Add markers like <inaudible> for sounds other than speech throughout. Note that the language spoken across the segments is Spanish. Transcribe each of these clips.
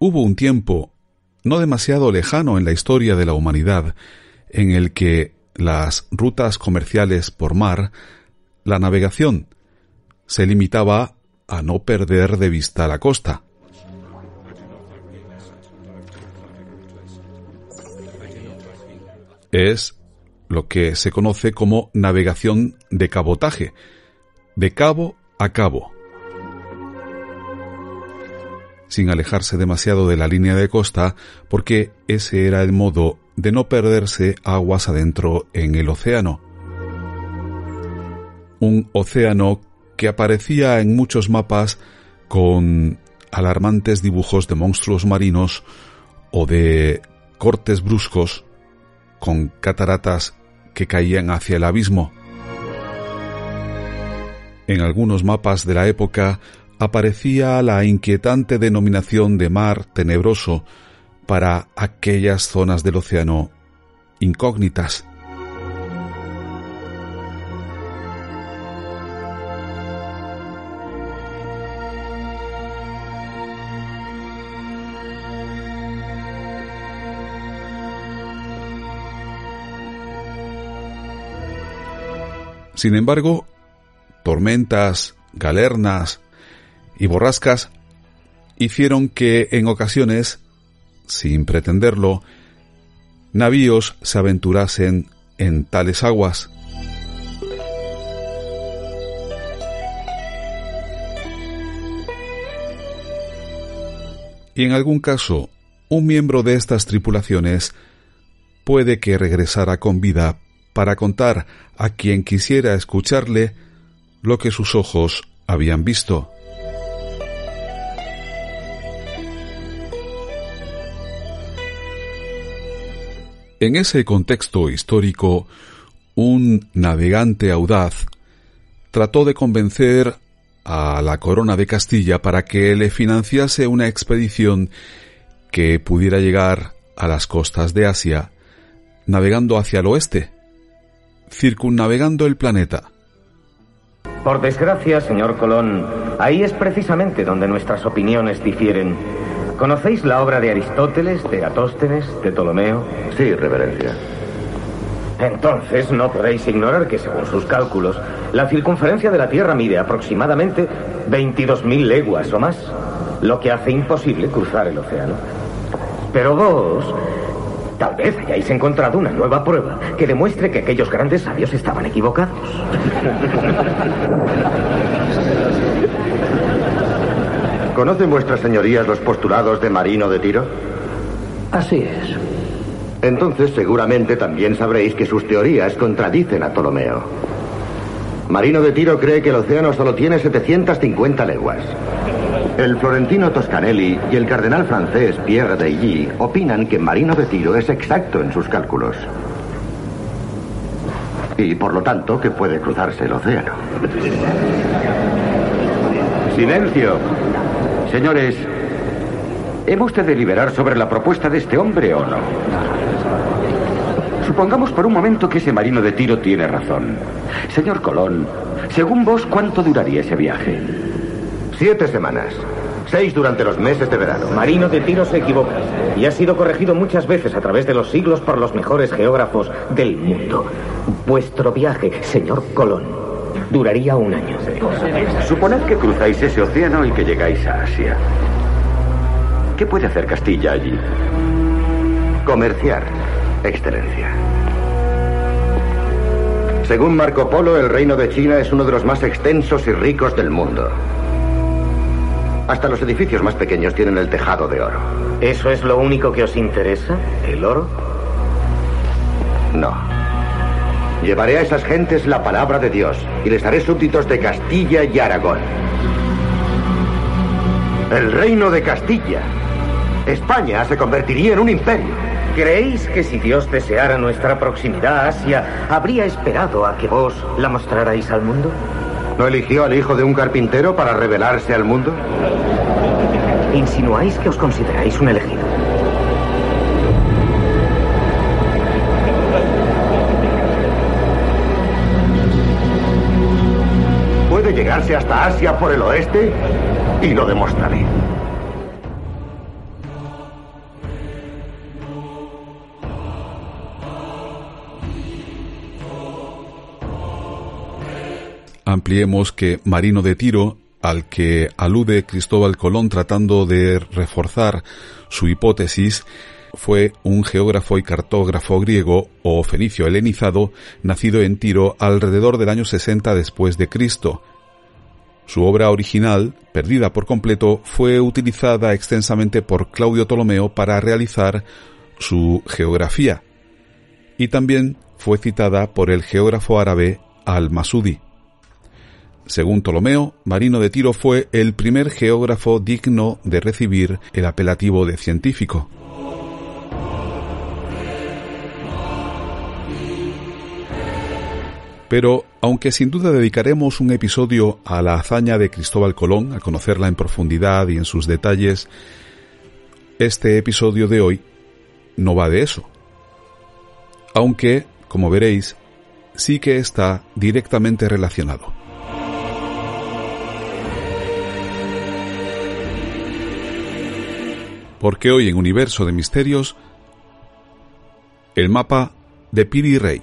Hubo un tiempo, no demasiado lejano en la historia de la humanidad, en el que las rutas comerciales por mar, la navegación, se limitaba a no perder de vista la costa. Es lo que se conoce como navegación de cabotaje, de cabo a cabo. Sin alejarse demasiado de la línea de costa, porque ese era el modo de no perderse aguas adentro en el océano. Un océano que aparecía en muchos mapas con alarmantes dibujos de monstruos marinos o de cortes bruscos con cataratas que caían hacia el abismo. En algunos mapas de la época aparecía la inquietante denominación de mar tenebroso para aquellas zonas del océano incógnitas. Sin embargo, tormentas, galernas y borrascas hicieron que en ocasiones, sin pretenderlo, navíos se aventurasen en tales aguas. Y en algún caso, un miembro de estas tripulaciones puede que regresara con vida para contar a quien quisiera escucharle lo que sus ojos habían visto. En ese contexto histórico, un navegante audaz trató de convencer a la corona de Castilla para que le financiase una expedición que pudiera llegar a las costas de Asia, navegando hacia el oeste, circunnavegando el planeta. Por desgracia, señor Colón, ahí es precisamente donde nuestras opiniones difieren. ¿Conocéis la obra de Aristóteles, de Atóstenes, de Ptolomeo? Sí, reverencia. Entonces no podéis ignorar que, según sus cálculos, la circunferencia de la Tierra mide aproximadamente 22.000 leguas o más, lo que hace imposible cruzar el océano. Pero vos Tal vez hayáis encontrado una nueva prueba que demuestre que aquellos grandes sabios estaban equivocados. <laughs> ¿Conocen vuestras señorías los postulados de Marino de Tiro? Así es. Entonces seguramente también sabréis que sus teorías contradicen a Ptolomeo. Marino de Tiro cree que el océano solo tiene 750 leguas. El florentino Toscanelli y el cardenal francés Pierre de opinan que Marino de Tiro es exacto en sus cálculos. Y por lo tanto que puede cruzarse el océano. Silencio. Señores, ¿hemos de deliberar sobre la propuesta de este hombre o no? Supongamos por un momento que ese marino de tiro tiene razón. Señor Colón, según vos, ¿cuánto duraría ese viaje? Siete semanas. Seis durante los meses de verano. Marino de Tiro se equivoca y ha sido corregido muchas veces a través de los siglos por los mejores geógrafos del mundo. Vuestro viaje, señor Colón, duraría un año. Suponed que cruzáis ese océano y que llegáis a Asia. ¿Qué puede hacer Castilla allí? Comerciar, excelencia. Según Marco Polo, el reino de China es uno de los más extensos y ricos del mundo. Hasta los edificios más pequeños tienen el tejado de oro. ¿Eso es lo único que os interesa? ¿El oro? No. Llevaré a esas gentes la palabra de Dios y les haré súbditos de Castilla y Aragón. El reino de Castilla. España se convertiría en un imperio. ¿Creéis que si Dios deseara nuestra proximidad a Asia, habría esperado a que vos la mostrarais al mundo? ¿No eligió al hijo de un carpintero para revelarse al mundo? Insinuáis que os consideráis un elegido. hasta Asia por el oeste y lo demostraré. Ampliemos que Marino de Tiro, al que alude Cristóbal Colón tratando de reforzar su hipótesis, fue un geógrafo y cartógrafo griego o fenicio helenizado nacido en Tiro alrededor del año 60 después de Cristo, su obra original, perdida por completo, fue utilizada extensamente por Claudio Ptolomeo para realizar su geografía y también fue citada por el geógrafo árabe Al-Masudi. Según Ptolomeo, Marino de Tiro fue el primer geógrafo digno de recibir el apelativo de científico. Pero, aunque sin duda dedicaremos un episodio a la hazaña de Cristóbal Colón, a conocerla en profundidad y en sus detalles, este episodio de hoy no va de eso. Aunque, como veréis, sí que está directamente relacionado. Porque hoy en Universo de Misterios, el mapa de Piri Rey.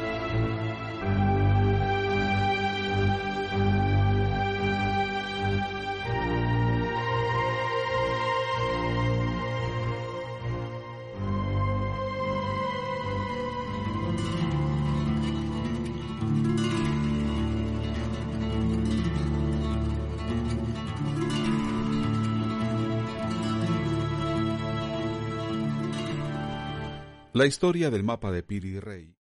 La historia del mapa de Piri Rey.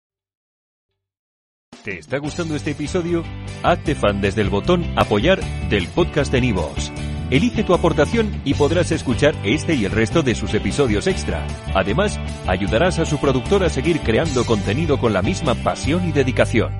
¿Te está gustando este episodio? Hazte fan desde el botón Apoyar del podcast de Nivos. Elige tu aportación y podrás escuchar este y el resto de sus episodios extra. Además, ayudarás a su productor a seguir creando contenido con la misma pasión y dedicación.